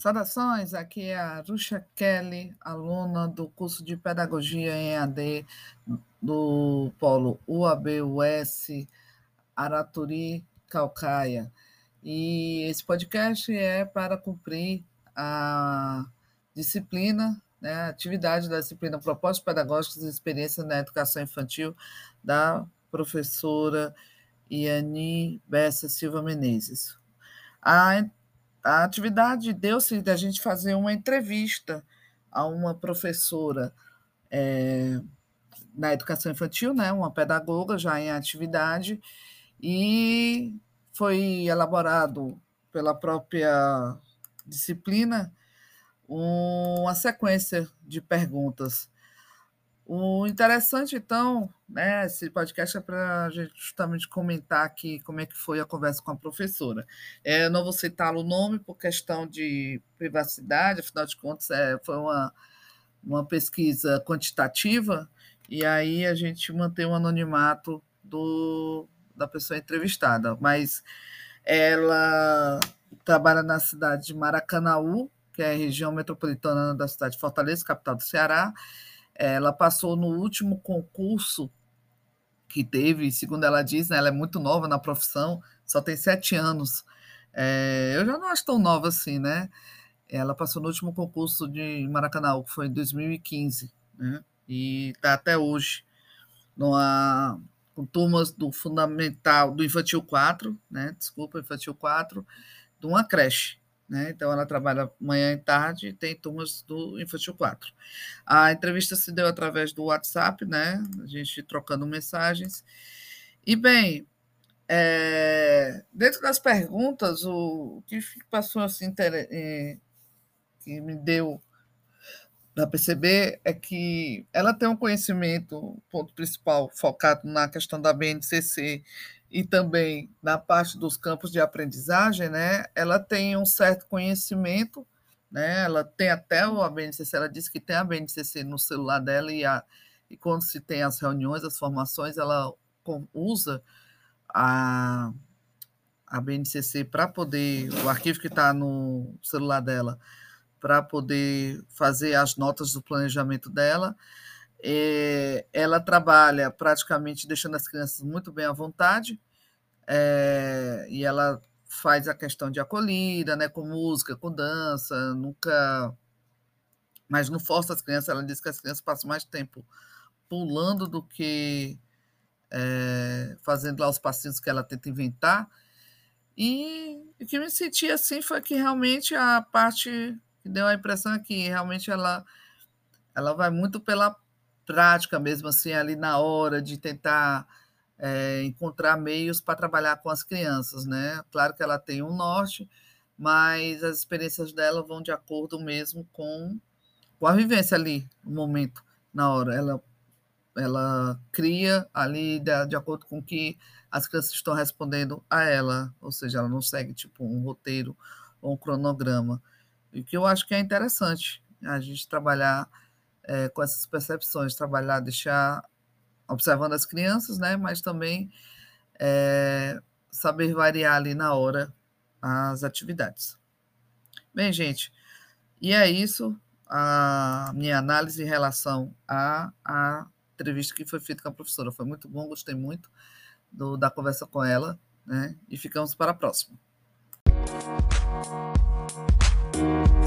Saudações, aqui é a Rucha Kelly, aluna do curso de Pedagogia em AD do Polo UAB-US Araturi Calcaia. E esse podcast é para cumprir a disciplina, né, a atividade da disciplina Propostas Pedagógicas e Experiências na Educação Infantil da professora Iani Bessa Silva Menezes. A a atividade deu-se da gente fazer uma entrevista a uma professora é, na educação infantil, né, uma pedagoga já em atividade, e foi elaborado pela própria disciplina uma sequência de perguntas o interessante, então, né, esse podcast é para a gente justamente comentar aqui como é que foi a conversa com a professora. É, eu não vou citar o nome por questão de privacidade, afinal de contas, é, foi uma, uma pesquisa quantitativa, e aí a gente mantém o anonimato do, da pessoa entrevistada. Mas ela trabalha na cidade de Maracanaú, que é a região metropolitana da cidade de Fortaleza, capital do Ceará, ela passou no último concurso que teve, segundo ela diz, né, ela é muito nova na profissão, só tem sete anos. É, eu já não acho tão nova assim, né? Ela passou no último concurso de Maracanã, que foi em 2015, né? E está até hoje numa, com turmas do fundamental, do infantil 4, né? Desculpa, infantil 4, de uma creche. Né? Então, ela trabalha manhã e tarde e tem turmas do Infantil 4. A entrevista se deu através do WhatsApp, né? a gente trocando mensagens. E, bem, é, dentro das perguntas, o, que passou assim, é, que me deu para perceber é que ela tem um conhecimento, ponto principal, focado na questão da BNCC e também na parte dos campos de aprendizagem, né, ela tem um certo conhecimento, né, ela tem até o ABNCC, ela disse que tem a BNCC no celular dela e, a, e quando se tem as reuniões, as formações, ela usa a, a BNCC para poder, o arquivo que está no celular dela, para poder fazer as notas do planejamento dela, é, ela trabalha praticamente deixando as crianças muito bem à vontade, é, e ela faz a questão de acolhida, né, com música, com dança, nunca. Mas não força as crianças, ela diz que as crianças passam mais tempo pulando do que é, fazendo lá os passinhos que ela tenta inventar. E o que me senti assim foi que realmente a parte que deu a impressão é que realmente ela, ela vai muito pela prática mesmo, assim, ali na hora de tentar é, encontrar meios para trabalhar com as crianças, né? Claro que ela tem um norte, mas as experiências dela vão de acordo mesmo com, com a vivência ali, no momento, na hora. Ela, ela cria ali de, de acordo com que as crianças estão respondendo a ela, ou seja, ela não segue tipo um roteiro ou um cronograma. E que eu acho que é interessante a gente trabalhar é, com essas percepções, trabalhar, deixar observando as crianças, né? Mas também é, saber variar ali na hora as atividades. Bem, gente, e é isso a minha análise em relação à, entrevista que foi feita com a professora. Foi muito bom, gostei muito do, da conversa com ela, né? E ficamos para a próxima.